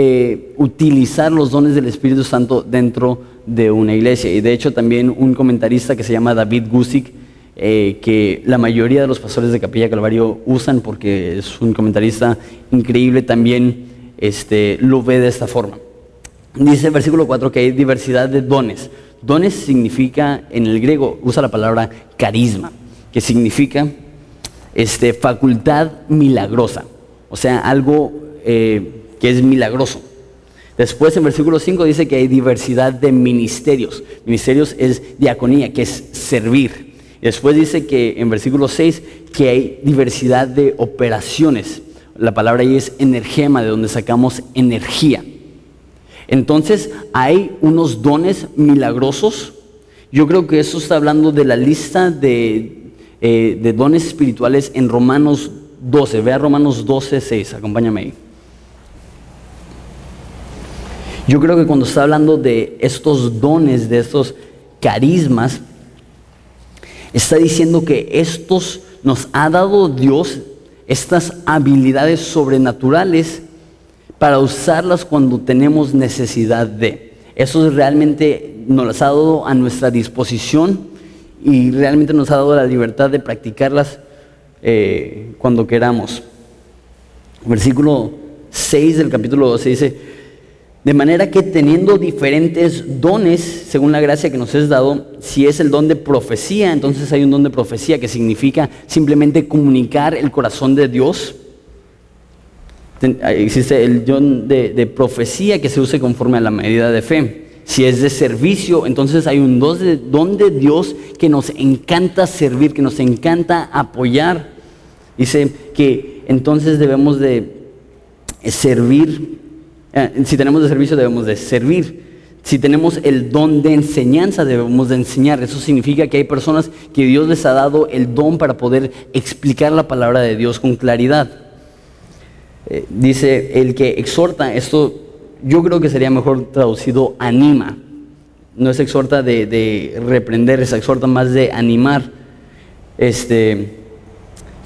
eh, utilizar los dones del Espíritu Santo dentro de una iglesia. Y de hecho también un comentarista que se llama David Gusick, eh, que la mayoría de los pastores de Capilla Calvario usan porque es un comentarista increíble, también este, lo ve de esta forma. Dice el versículo 4 que hay diversidad de dones. Dones significa, en el griego, usa la palabra carisma, que significa este, facultad milagrosa, o sea, algo eh, que es milagroso. Después en versículo 5 dice que hay diversidad de ministerios. Ministerios es diaconía, que es servir. después dice que en versículo 6 que hay diversidad de operaciones. La palabra ahí es energema, de donde sacamos energía. Entonces hay unos dones milagrosos. Yo creo que eso está hablando de la lista de eh, dones espirituales en Romanos 12. Vea Romanos 12, 6. Acompáñame ahí. Yo creo que cuando está hablando de estos dones, de estos carismas, está diciendo que estos nos ha dado Dios estas habilidades sobrenaturales para usarlas cuando tenemos necesidad de. Eso realmente nos las ha dado a nuestra disposición y realmente nos ha dado la libertad de practicarlas eh, cuando queramos. Versículo 6 del capítulo 12 dice, de manera que teniendo diferentes dones, según la gracia que nos es dado, si es el don de profecía, entonces hay un don de profecía que significa simplemente comunicar el corazón de Dios. Existe el don de, de profecía que se use conforme a la medida de fe. Si es de servicio, entonces hay un don de Dios que nos encanta servir, que nos encanta apoyar. Dice que entonces debemos de servir. Eh, si tenemos de servicio debemos de servir. Si tenemos el don de enseñanza debemos de enseñar. Eso significa que hay personas que Dios les ha dado el don para poder explicar la palabra de Dios con claridad. Eh, dice el que exhorta, esto yo creo que sería mejor traducido anima. No es exhorta de, reprender, es exhorta más de animar. Este,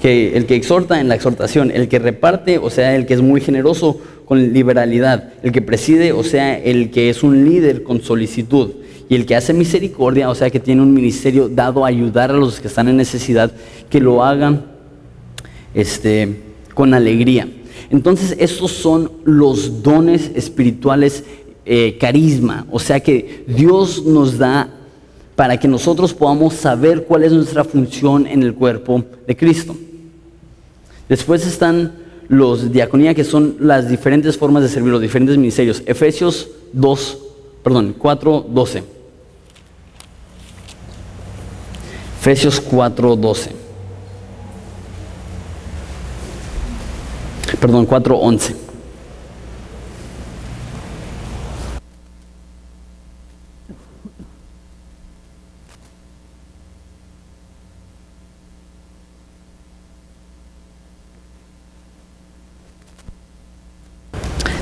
el que exhorta en la exhortación, el que reparte, o sea, el que es muy generoso con liberalidad, el que preside, o sea, el que es un líder con solicitud, y y el que hace misericordia, o sea que tiene un ministerio dado a ayudar a los que están en necesidad, que lo hagan este, con alegría. Entonces, estos son los dones espirituales, eh, carisma, o sea que Dios nos da para que nosotros podamos saber cuál es nuestra función en el cuerpo de Cristo. Después están los diaconía, que son las diferentes formas de servir, los diferentes ministerios. Efesios 2, perdón, 4, 12. Efesios 4, 12. Perdón, 4, 11.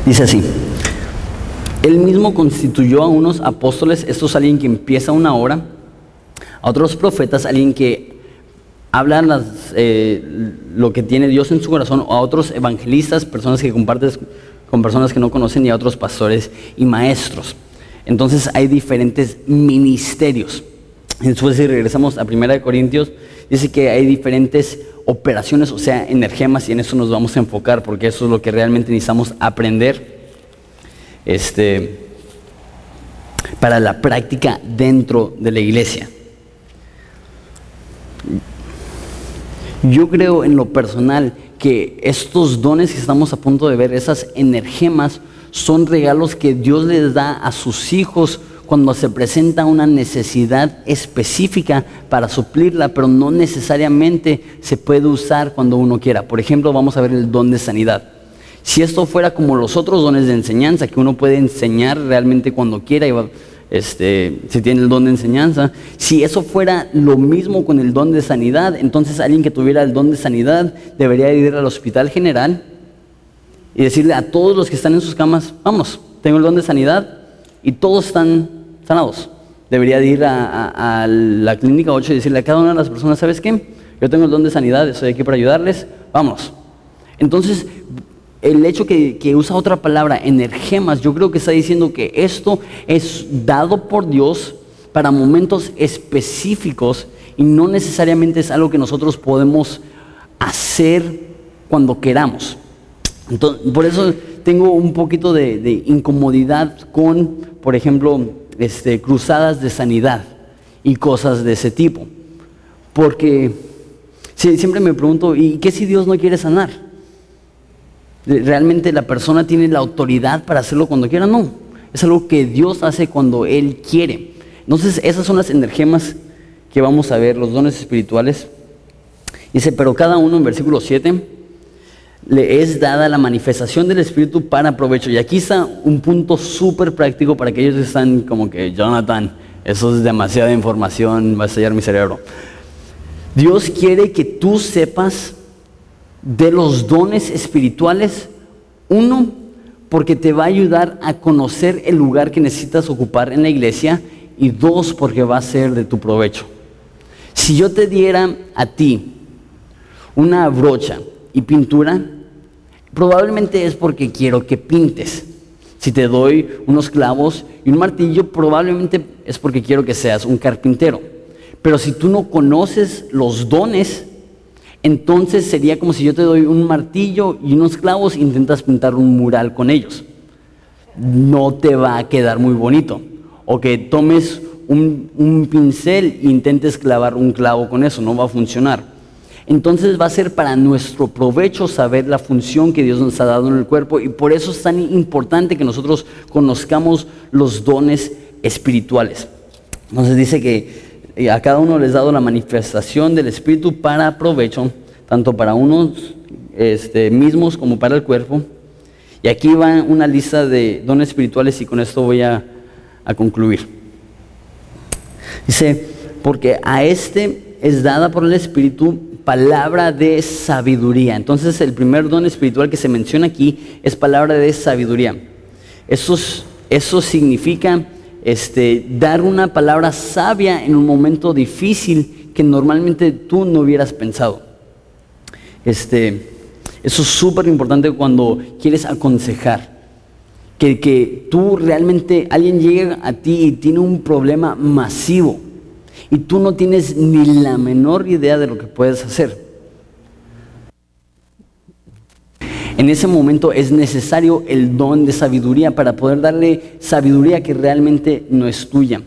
Dice así, él mismo constituyó a unos apóstoles, esto es alguien que empieza una hora, a otros profetas, alguien que habla eh, lo que tiene Dios en su corazón, a otros evangelistas, personas que comparten con personas que no conocen, y a otros pastores y maestros. Entonces hay diferentes ministerios. Después si regresamos a 1 Corintios, dice que hay diferentes operaciones, o sea, energemas, y en eso nos vamos a enfocar, porque eso es lo que realmente necesitamos aprender este, para la práctica dentro de la iglesia. Yo creo en lo personal que estos dones que estamos a punto de ver, esas energemas, son regalos que Dios les da a sus hijos cuando se presenta una necesidad específica para suplirla, pero no necesariamente se puede usar cuando uno quiera. Por ejemplo, vamos a ver el don de sanidad. Si esto fuera como los otros dones de enseñanza, que uno puede enseñar realmente cuando quiera, y este, si tiene el don de enseñanza, si eso fuera lo mismo con el don de sanidad, entonces alguien que tuviera el don de sanidad debería ir al hospital general y decirle a todos los que están en sus camas, vamos, tengo el don de sanidad y todos están sanados. Debería ir a, la clínica 8 y decirle a cada una de las personas, ¿sabes qué? Yo tengo el don de sanidad, estoy aquí para ayudarles, vamos. Entonces, el hecho que, usa otra palabra, energemas, yo creo que está diciendo que esto es dado por Dios para momentos específicos y no necesariamente es algo que nosotros podemos hacer cuando queramos. Por eso tengo un poquito de incomodidad con, por ejemplo, este, cruzadas de sanidad y cosas de ese tipo. Porque siempre me pregunto, ¿y qué si Dios no quiere sanar? ¿Realmente la persona tiene la autoridad para hacerlo cuando quiera? No. Es algo que Dios hace cuando Él quiere. Entonces, esas son las energemas que vamos a ver, los dones espirituales. Dice, pero cada uno en versículo 7 le es dada la manifestación del Espíritu para provecho. Y aquí está un punto súper práctico para aquellos que están como que, Jonathan, eso es demasiada información, va a estallar mi cerebro. Dios quiere que tú sepas de los dones espirituales, uno, porque te va a ayudar a conocer el lugar que necesitas ocupar en la iglesia, y dos, porque va a ser de tu provecho. Si yo te diera a ti una brocha y pintura, probablemente es porque quiero que pintes. Si te doy unos clavos y un martillo, probablemente es porque quiero que seas un carpintero. Pero si tú no conoces los dones, entonces sería como si yo te doy un martillo y unos clavos e intentas pintar un mural con ellos. No te va a quedar muy bonito. O que tomes un, un pincel e intentes clavar un clavo con eso, no va a funcionar entonces va a ser para nuestro provecho saber la función que Dios nos ha dado en el cuerpo y por eso es tan importante que nosotros conozcamos los dones espirituales. Entonces dice que eh, a cada uno les ha dado la manifestación del Espíritu para provecho, tanto para unos este, mismos como para el cuerpo. Y aquí va una lista de dones espirituales y con esto voy a, a concluir. Dice, porque a este es dada por el Espíritu palabra de sabiduría. Entonces el primer don espiritual que se menciona aquí es palabra de sabiduría. Eso, eso significa este, dar una palabra sabia en un momento difícil que normalmente tú no hubieras pensado. Este, eso es súper importante cuando quieres aconsejar. que, que tú realmente, alguien llega a ti y tiene un problema masivo y tú no tienes ni la menor idea de lo que puedes hacer. En ese momento es necesario el don de sabiduría para poder darle sabiduría que realmente no es tuya.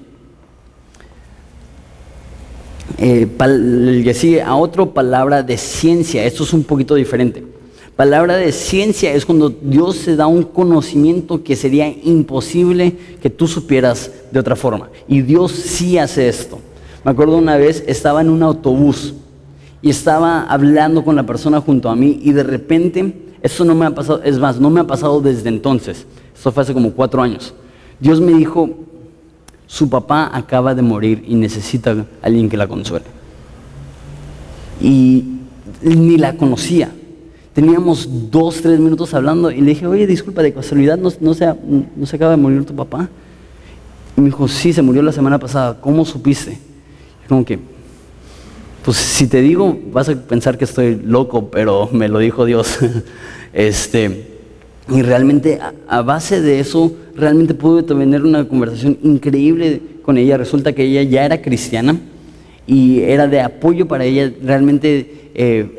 Eh, sigue a otra palabra de ciencia, esto es un poquito diferente. Palabra de ciencia es cuando Dios se da un conocimiento que sería imposible que tú supieras de otra forma. Y Dios sí hace esto. Me acuerdo una vez, estaba en un autobús y estaba hablando con la persona junto a mí y de repente eso no me ha pasado, es más, no me ha pasado desde entonces. Eso fue hace como cuatro años. Dios me dijo, su papá acaba de morir y necesita a alguien que la consuele. Y ni la conocía. Teníamos dos, tres minutos hablando y le dije, oye, disculpa, de casualidad, ¿no, no, se, no se acaba de morir tu papá? Y me dijo, sí, se murió la semana pasada. ¿Cómo supiste? Como que, pues si te digo, vas a pensar que estoy loco, pero me lo dijo Dios. [laughs] este, y realmente a, base de eso, realmente pude tener una conversación increíble con ella. Resulta que ella ya era cristiana y era de apoyo para ella. Realmente eh,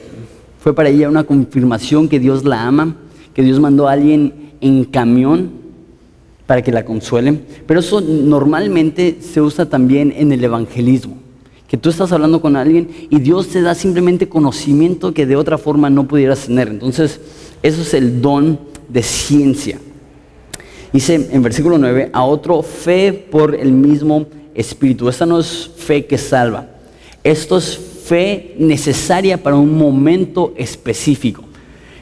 fue para ella una confirmación que Dios la ama, que Dios mandó a alguien en camión para que la consuele. Pero eso normalmente se usa también en el evangelismo tú estás hablando con alguien y Dios te da simplemente conocimiento que de otra forma no pudieras tener. Entonces, eso es el don de ciencia. Dice en versículo 9, a otro fe por el mismo Espíritu. Esta no es fe que salva. Esto es fe necesaria para un momento específico.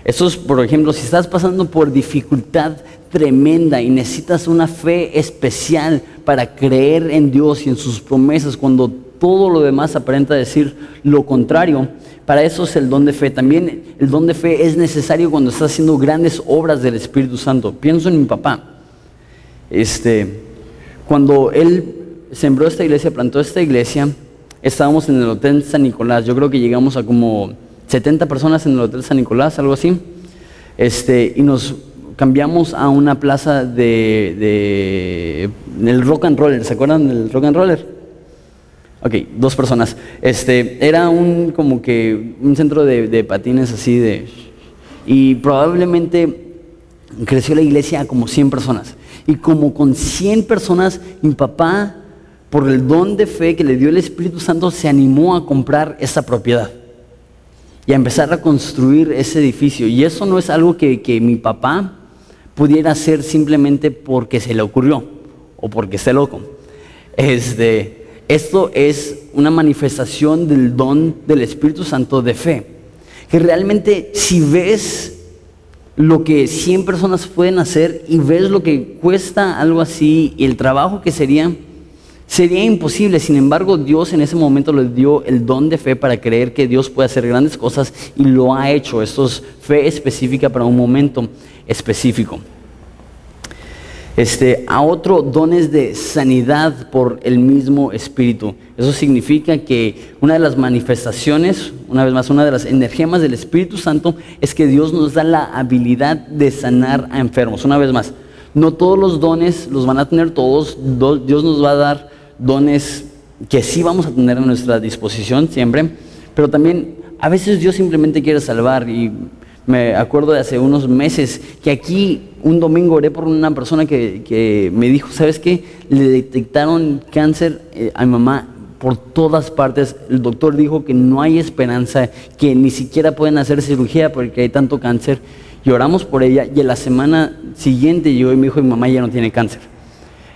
Esto es, por ejemplo, si estás pasando por dificultad tremenda y necesitas una fe especial para creer en Dios y en sus promesas cuando todo lo demás aparenta decir lo contrario. Para eso es el don de fe. También el don de fe es necesario cuando estás haciendo grandes obras del Espíritu Santo. Pienso en mi papá. Este, cuando él sembró esta iglesia, plantó esta iglesia, estábamos en el Hotel San Nicolás. Yo creo que llegamos a como 70 personas en el Hotel San Nicolás, algo así. Este, y nos cambiamos a una plaza de, de, del rock and roller. ¿Se acuerdan del rock and roller? Ok, dos personas. Este, era un como que un centro de, patines así de... Y probablemente creció la iglesia a como 100 personas. Y como con 100 personas, mi papá, por el don de fe que le dio el Espíritu Santo, se animó a comprar esa propiedad y a empezar a construir ese edificio. Y eso no es algo que, que mi papá pudiera hacer simplemente porque se le ocurrió o porque esté loco. Este, esto es una manifestación del don del Espíritu Santo de fe. Que realmente si ves lo que 100 personas pueden hacer y ves lo que cuesta algo así y el trabajo que sería, sería imposible. Sin embargo, Dios en ese momento le dio el don de fe para creer que Dios puede hacer grandes cosas y lo ha hecho. Esto es fe específica para un momento específico este, a otro dones de sanidad por el mismo Espíritu. Eso significa que una de las manifestaciones, una vez más, una de las energemas del Espíritu Santo es que Dios nos da la habilidad de sanar a enfermos. Una vez más, no todos los dones los van a tener todos, Dios nos va a dar dones que sí vamos a tener a nuestra disposición siempre, pero también a veces Dios simplemente quiere salvar y me acuerdo de hace unos meses que aquí un domingo oré por una persona que, me dijo, ¿sabes qué? Le detectaron cáncer eh, a mi mamá por todas partes. El doctor dijo que no hay esperanza, que ni siquiera pueden hacer cirugía porque hay tanto cáncer. Y oramos por ella y en la semana siguiente llegó y me dijo, mi mamá ya no tiene cáncer.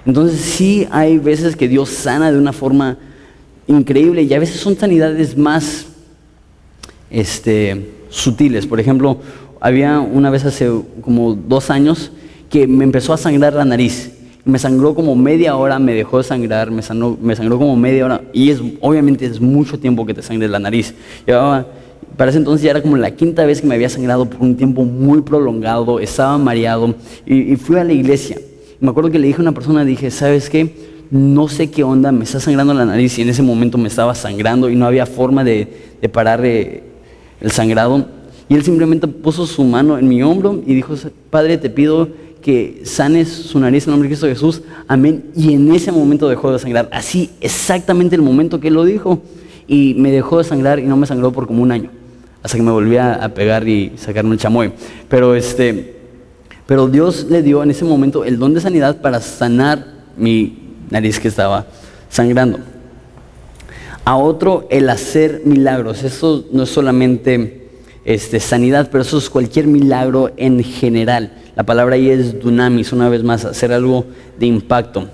Entonces sí hay veces que Dios sana de una forma increíble y a veces son sanidades más este, sutiles. Por ejemplo, había una vez hace como dos años que me empezó a sangrar la nariz. Me sangró como media hora, me dejó de sangrar, me sangró, me sangró como media hora. Y es, obviamente es mucho tiempo que te sangre la nariz. Llevaba, para ese entonces ya era como la quinta vez que me había sangrado por un tiempo muy prolongado, estaba mareado y, fui a la iglesia. Me acuerdo que le dije a una persona, dije, ¿sabes qué? No sé qué onda, me está sangrando la nariz y en ese momento me estaba sangrando y no había forma de, de parar eh, el sangrado. Y él simplemente puso su mano en mi hombro y dijo, Padre, te pido que sanes su nariz en nombre de Cristo Jesús, amén. Y en ese momento dejó de sangrar, así exactamente el momento que él lo dijo. Y me dejó de sangrar y no me sangró por como un año, hasta que me volví a, pegar y sacarme el chamoy. Pero, este, pero Dios le dio en ese momento el don de sanidad para sanar mi nariz que estaba sangrando. A otro el hacer milagros. Eso no es solamente este, sanidad, pero eso es cualquier milagro en general. La palabra ahí es dunamis, una vez más, hacer algo de impacto.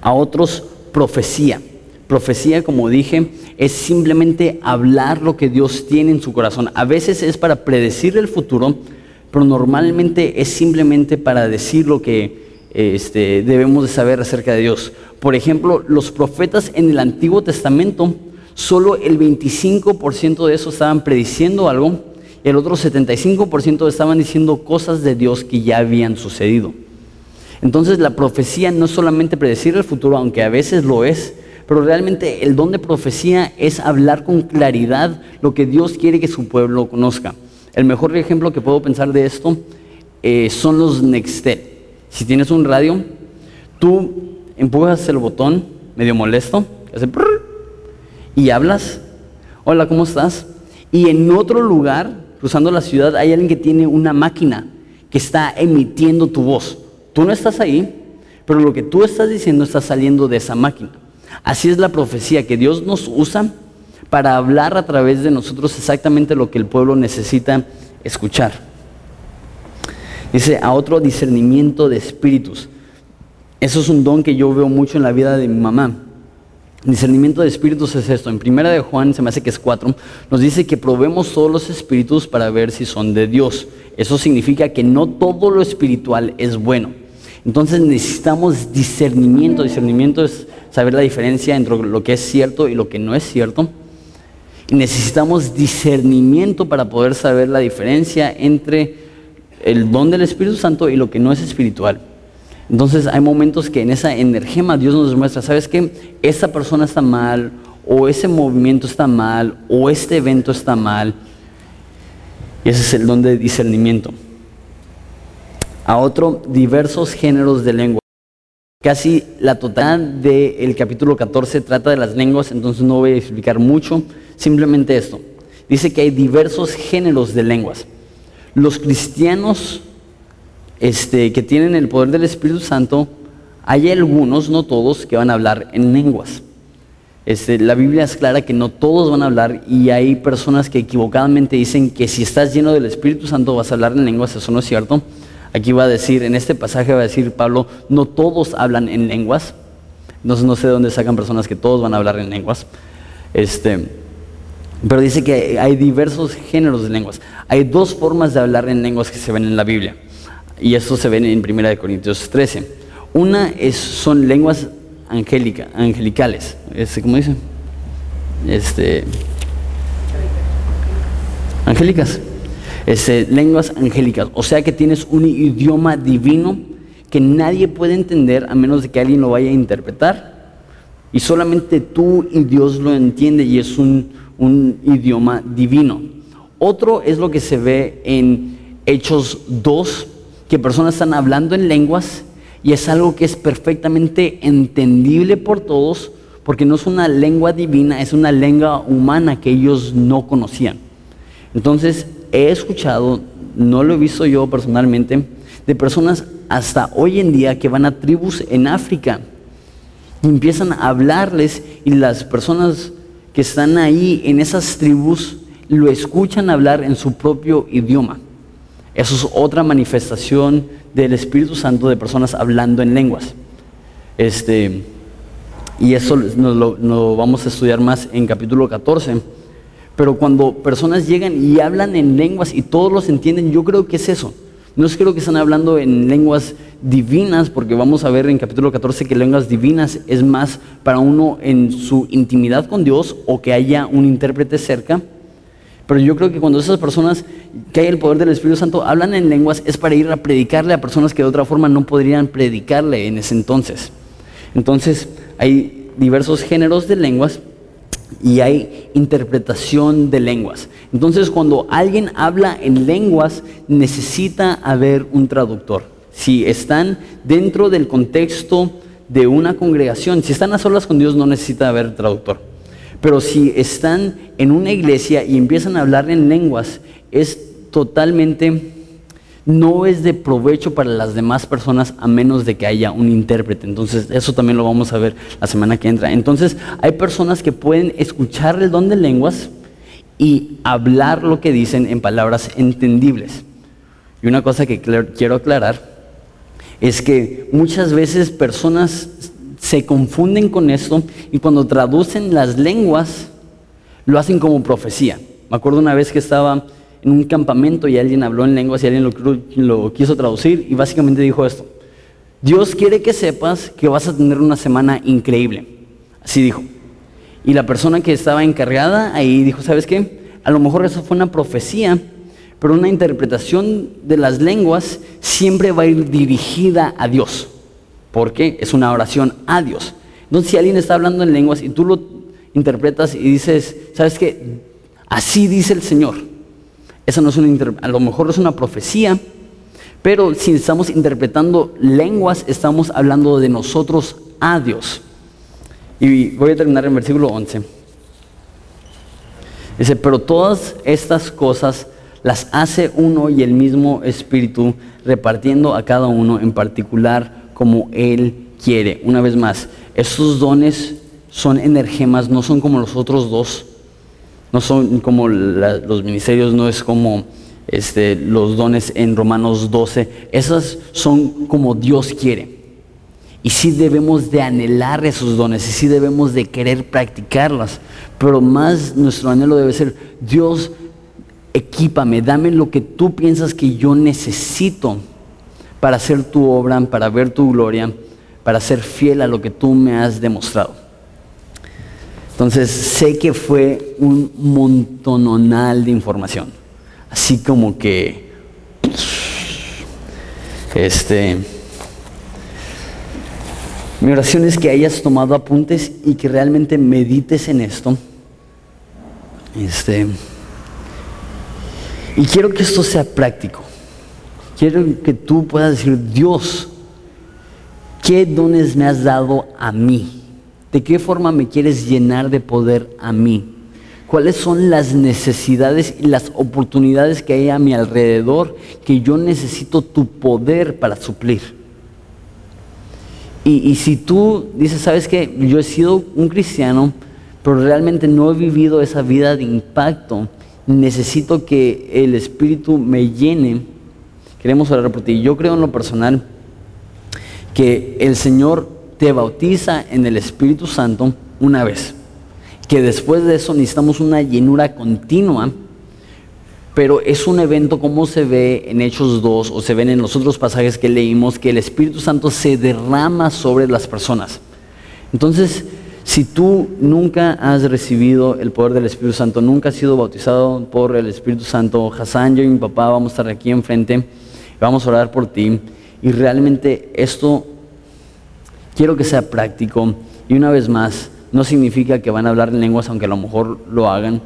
A otros, profecía. Profecía, como dije, es simplemente hablar lo que Dios tiene en su corazón. A veces es para predecir el futuro, pero normalmente es simplemente para decir lo que este, debemos de saber acerca de Dios. Por ejemplo, los profetas en el Antiguo Testamento solo el 25% de eso estaban prediciendo algo y el otro 75% estaban diciendo cosas de Dios que ya habían sucedido. Entonces la profecía no es solamente predecir el futuro, aunque a veces lo es, pero realmente el don de profecía es hablar con claridad lo que Dios quiere que su pueblo conozca. El mejor ejemplo que puedo pensar de esto eh, son los Nextel. Si tienes un radio, tú empujas el botón medio molesto, y hablas, hola, ¿cómo estás? Y en otro lugar, cruzando la ciudad, hay alguien que tiene una máquina que está emitiendo tu voz. Tú no estás ahí, pero lo que tú estás diciendo está saliendo de esa máquina. Así es la profecía, que Dios nos usa para hablar a través de nosotros exactamente lo que el pueblo necesita escuchar. Dice, a otro discernimiento de espíritus. Eso es un don que yo veo mucho en la vida de mi mamá. Discernimiento de espíritus es esto. En primera de Juan, se me hace que es cuatro, nos dice que probemos todos los espíritus para ver si son de Dios. Eso significa que no todo lo espiritual es bueno. Entonces necesitamos discernimiento. Discernimiento es saber la diferencia entre lo que es cierto y lo que no es cierto. Y necesitamos discernimiento para poder saber la diferencia entre el don del Espíritu Santo y lo que no es espiritual. Entonces hay momentos que en esa energema Dios nos muestra, ¿sabes qué? Esa persona está mal, o ese movimiento está mal, o este evento está mal. Y ese es el don de discernimiento. A otro, diversos géneros de lengua. Casi la totalidad del capítulo 14 trata de las lenguas, entonces no voy a explicar mucho, simplemente esto. Dice que hay diversos géneros de lenguas. Los cristianos este, que tienen el poder del Espíritu Santo, hay algunos, no todos, que van a hablar en lenguas. Este, la Biblia es clara que no todos van a hablar y hay personas que equivocadamente dicen que si estás lleno del Espíritu Santo vas a hablar en lenguas, eso no es cierto. Aquí va a decir, en este pasaje va a decir Pablo, no todos hablan en lenguas. No sé de dónde sacan personas que todos van a hablar en lenguas. Este, pero dice que hay diversos géneros de lenguas. Hay dos formas de hablar en lenguas que se ven en la Biblia. Y eso se ve en 1 Corintios 13. Una es, son lenguas angélica, angelicales. Este, ¿Cómo dice? Este, angélicas. Este, lenguas angélicas. O sea que tienes un idioma divino que nadie puede entender a menos de que alguien lo vaya a interpretar. Y solamente tú y Dios lo entiende y es un, un idioma divino. Otro es lo que se ve en Hechos 2, que personas están hablando en lenguas y es algo que es perfectamente entendible por todos porque no es una lengua divina, es una lengua humana que ellos no conocían. Entonces, he escuchado, no lo he visto yo personalmente, de personas hasta hoy en día que van a tribus en África y empiezan a hablarles y las personas que están ahí en esas tribus lo escuchan hablar en su propio idioma. Eso es otra manifestación del Espíritu Santo de personas hablando en lenguas. Este, y eso nos lo, vamos a estudiar más en capítulo 14. Pero cuando personas llegan y hablan en lenguas y todos los entienden, yo creo que es eso. No es creo que están hablando en lenguas divinas, porque vamos a ver en capítulo 14 que lenguas divinas es más para uno en su intimidad con Dios o que haya un intérprete cerca pero yo creo que cuando esas personas que hay el poder del Espíritu Santo hablan en lenguas es para ir a predicarle a personas que de otra forma no podrían predicarle en ese entonces. Entonces hay diversos géneros de lenguas y hay interpretación de lenguas. Entonces cuando alguien habla en lenguas necesita haber un traductor. Si están dentro del contexto de una congregación, si están a solas con Dios no necesita haber traductor. Pero si están en una iglesia y empiezan a hablar en lenguas, es totalmente, no es de provecho para las demás personas a menos de que haya un intérprete. Entonces, eso también lo vamos a ver la semana que entra. Entonces, hay personas que pueden escuchar el don de lenguas y hablar lo que dicen en palabras entendibles. Y una cosa que quiero aclarar es que muchas veces personas se confunden con esto y cuando traducen las lenguas lo hacen como profecía. Me acuerdo una vez que estaba en un campamento y alguien habló en lenguas y alguien lo, quiso traducir y básicamente dijo esto. Dios quiere que sepas que vas a tener una semana increíble. Así dijo. Y la persona que estaba encargada ahí dijo, ¿sabes qué? A lo mejor eso fue una profecía pero una interpretación de las lenguas siempre va a ir dirigida a Dios. porque Es una oración a Dios. Entonces, si alguien está hablando en lenguas y tú lo interpretas y dices, ¿sabes qué? Así dice el Señor. Esa no es una a lo mejor es una profecía, pero si estamos interpretando lenguas, estamos hablando de nosotros a Dios. Y voy a terminar en versículo 11. Dice, pero todas estas cosas las hace uno y el mismo Espíritu, repartiendo a cada uno en particular como Él quiere. Una vez más, estos dones son energemas, no son como los otros dos, no son como los ministerios, no es como este, los dones en Romanos 12, esas son como Dios quiere. Y sí debemos de anhelar esos dones, y sí debemos de querer practicarlas, pero más nuestro anhelo debe ser, Dios, equípame, dame lo que tú piensas que yo necesito para hacer tu obra, para ver tu gloria, para ser fiel a lo que tú me has demostrado. Entonces sé que fue un montononal de información, así como que, este, mi oración es que hayas tomado apuntes y que realmente medites en esto. Este, y quiero que esto sea práctico. Quiero que tú puedas decir, Dios, ¿qué dones me has dado a mí? ¿De qué forma me quieres llenar de poder a mí? ¿Cuáles son las necesidades y las oportunidades que hay a mi alrededor que yo necesito tu poder para suplir? Y, si tú dices, sabes que yo he sido un cristiano, pero realmente no he vivido esa vida de impacto, necesito que el Espíritu me llene. Queremos orar por ti. Yo creo en lo personal que el Señor te bautiza en el Espíritu Santo una vez. Que después de eso necesitamos una llenura continua. Pero es un evento como se ve en Hechos 2 o se ven en los otros pasajes que leímos, que el Espíritu Santo se derrama sobre las personas. Entonces, si tú nunca has recibido el poder del Espíritu Santo, nunca has sido bautizado por el Espíritu Santo, Hassan, yo y mi papá vamos a estar aquí enfrente, vamos a orar por ti. Y realmente esto quiero que sea práctico. Y una vez más, no significa que van a hablar en lenguas, aunque a lo mejor lo hagan.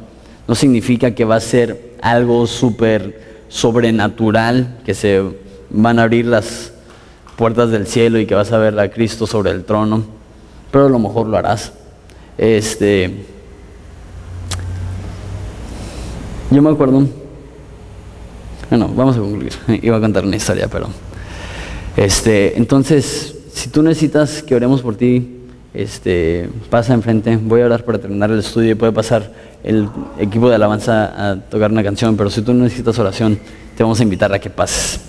No significa que va a ser algo súper sobrenatural, que se van a abrir las puertas del cielo y que vas a ver a Cristo sobre el trono pero a lo mejor lo harás. Este, yo me acuerdo, bueno, vamos a concluir, [laughs] iba a contar una historia, pero, este, entonces, si tú necesitas que oremos por ti, este, pasa enfrente, voy a orar para terminar el estudio y puede pasar el equipo de alabanza a tocar una canción, pero si tú necesitas oración, te vamos a invitar a que pases.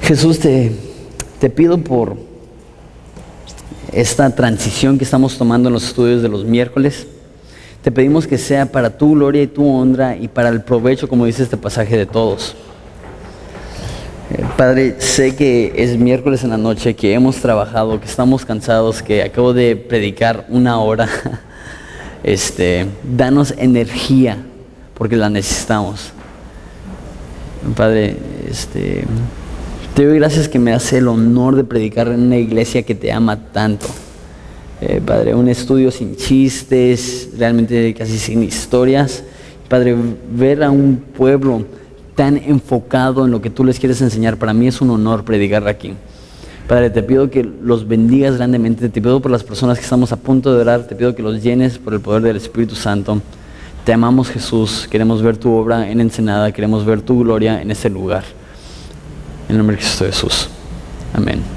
Jesús, te, te pido por esta transición que estamos tomando en los estudios de los miércoles. Te pedimos que sea para tu gloria y tu honra y para el provecho, como dice este pasaje, de todos. Eh, Padre, sé que es miércoles en la noche, que hemos trabajado, que estamos cansados, que acabo de predicar una hora. [laughs] Este, danos energía, porque la necesitamos. Padre, este, te doy gracias que me hace el honor de predicar en una iglesia que te ama tanto. Eh, padre, un estudio sin chistes, realmente casi sin historias. Padre, ver a un pueblo tan enfocado en lo que tú les quieres enseñar. Para mí es un honor predicar aquí. Padre, te pido que los bendigas grandemente, te pido por las personas que estamos a punto de orar, te pido que los llenes por el poder del Espíritu Santo. Te amamos Jesús, queremos ver tu obra en Ensenada, queremos ver tu gloria en ese lugar. En el nombre de Cristo Jesús. Amén.